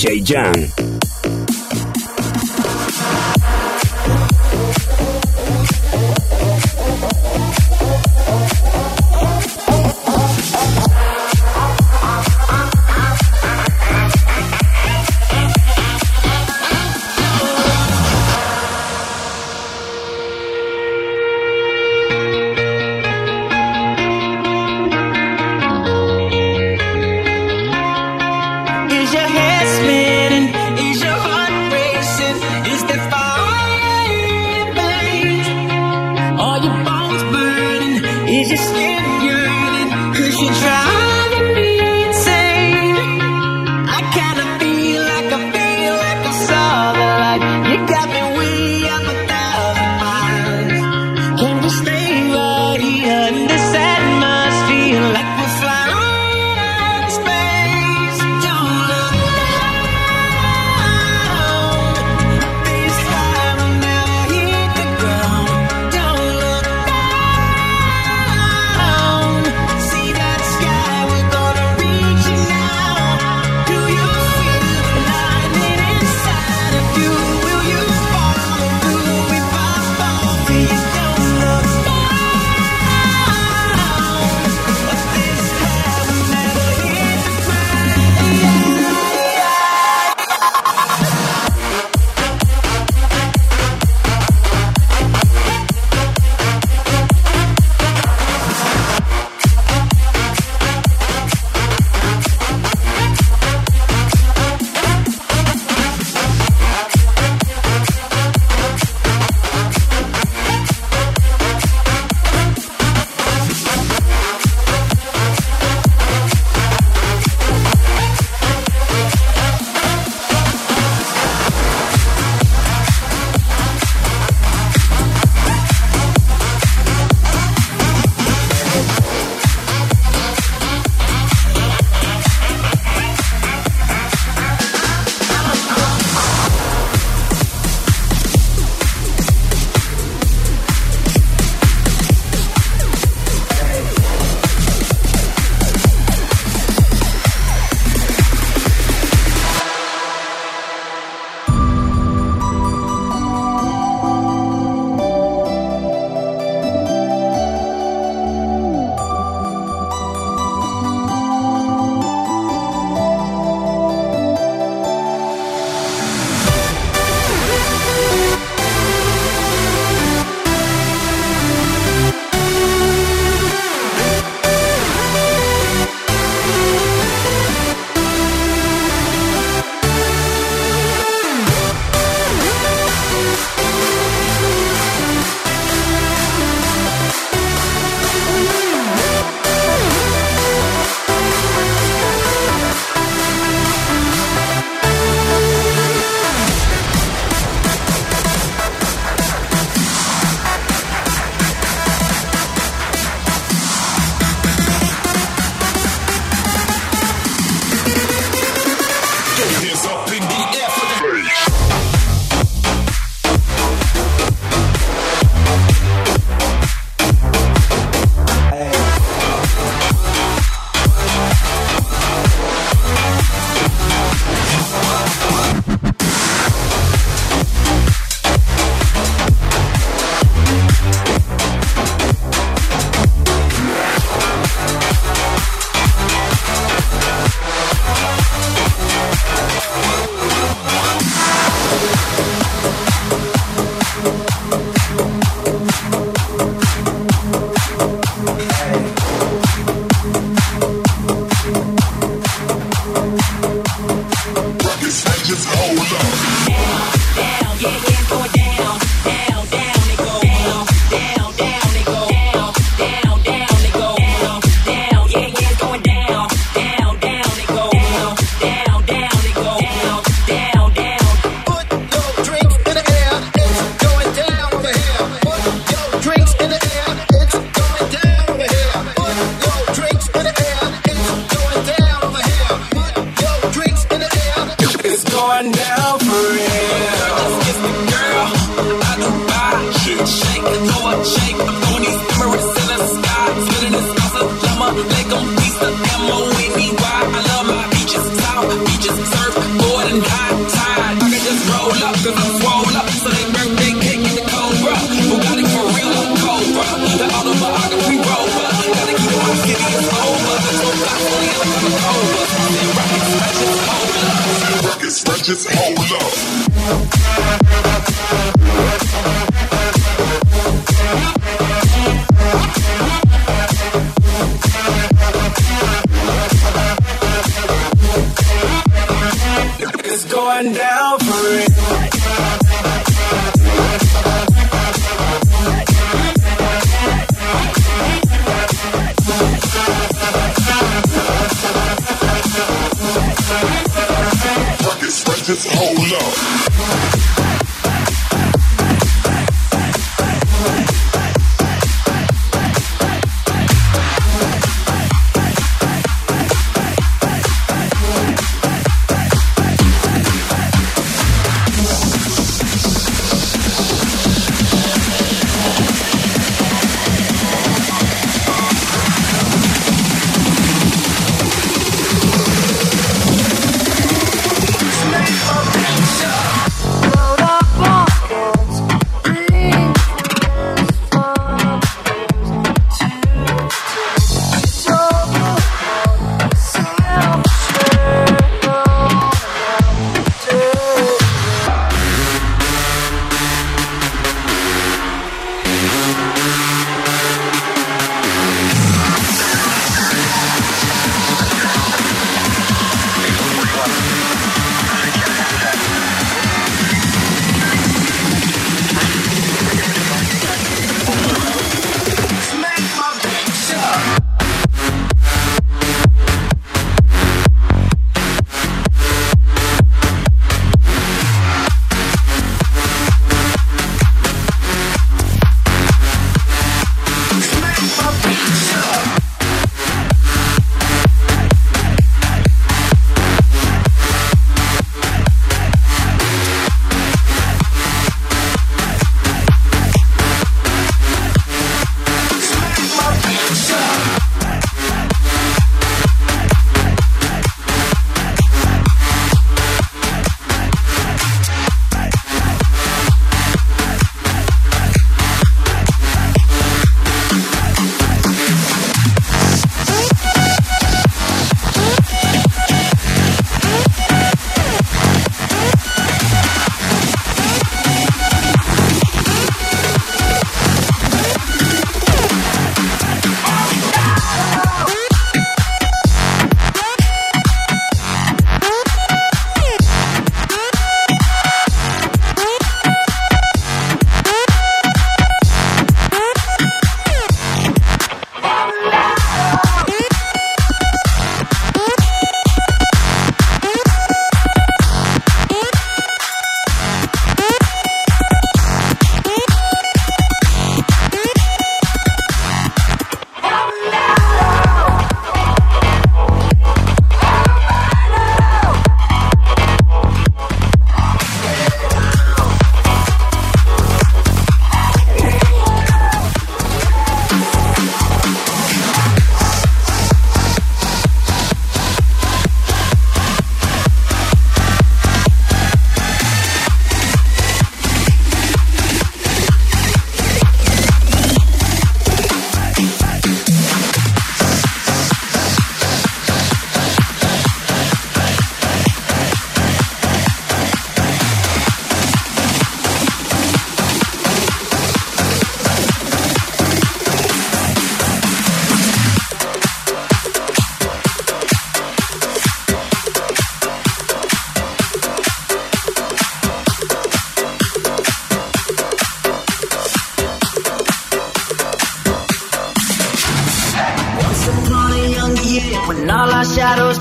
DJ Jan. Ratchets, hold up.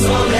so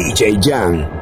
DJ Jan.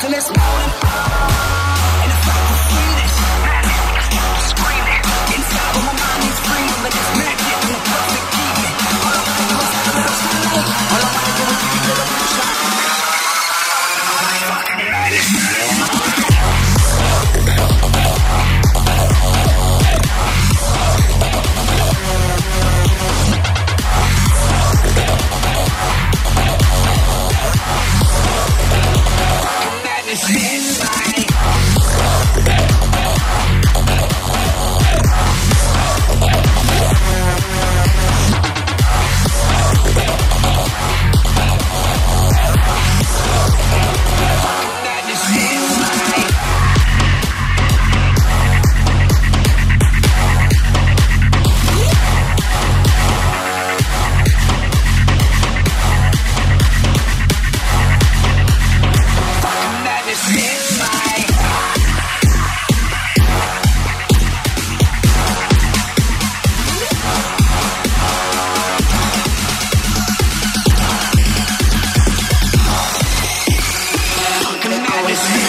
Till it's moaning. And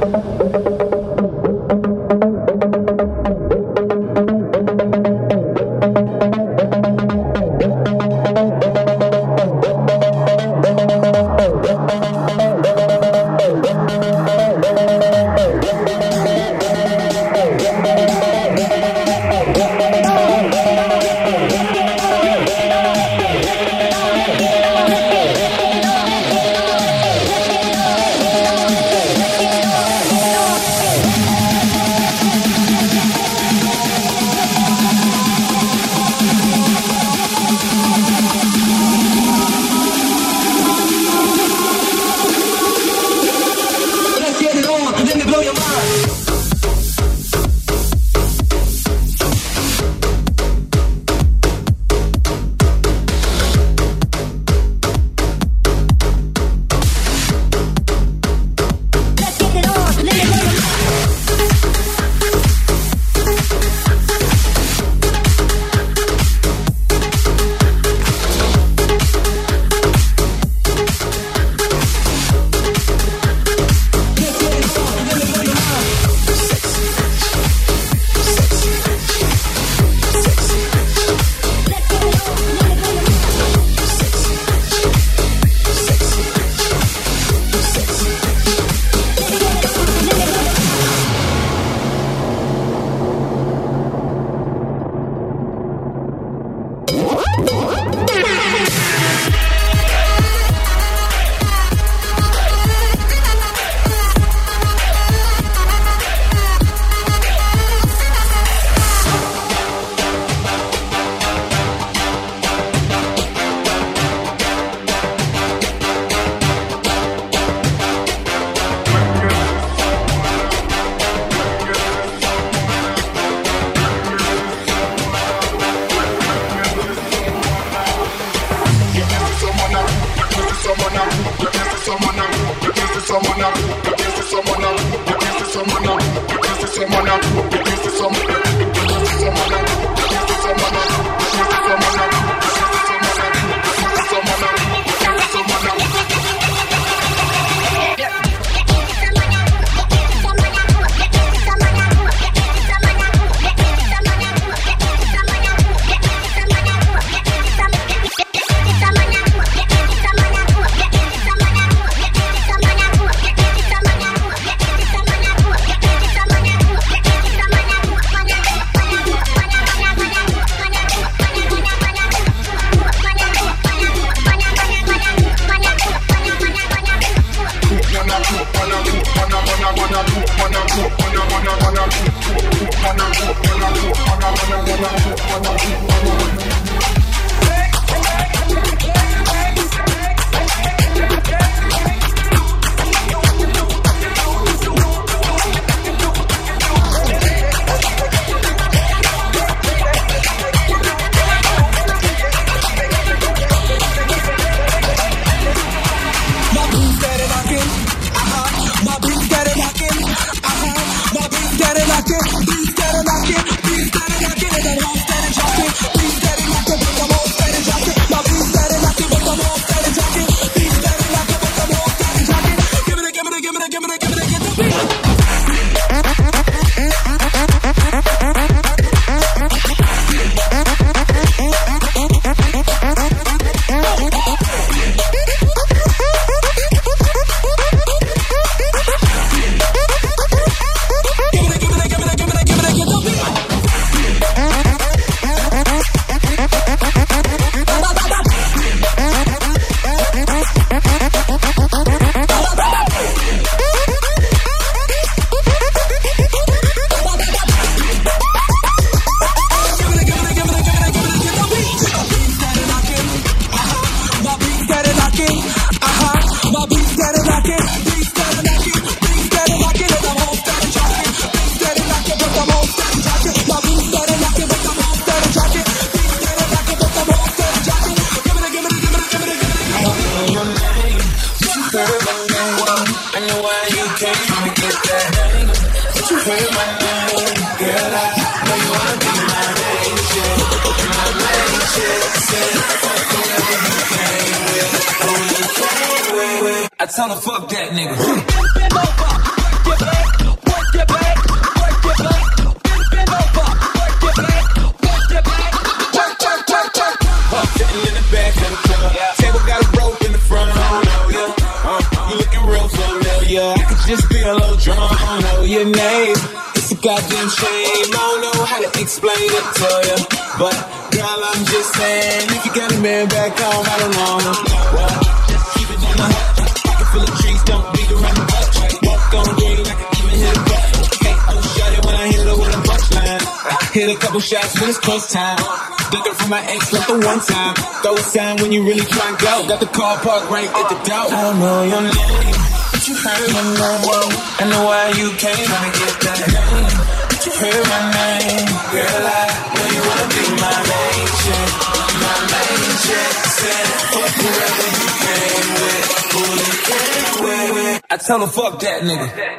Let's tell her fuck that nigga. your back, work your back, work your back, work your back, work your back, work, work, work, work. Uh, sitting in the back of the club. Table got a rope in the front. I don't know ya. Uh, you looking real familiar. I could just be a little drunk. I don't know your name. It's a goddamn shame. I don't know how to explain it to you. But girl, I'm just saying, if you got a man back home, I don't know. Hit a couple shots when it's close time. Looking for my ex like the one time. Throw a sign when you really try and go. Got the car parked right at the door. I don't know your name, but you heard my name. I know why you came. Tryna get that name, but you heard my name. Girl, I know you wanna be my main chick, my main chick. Said fuck whoever you came with, who you came with. I tell her fuck that nigga.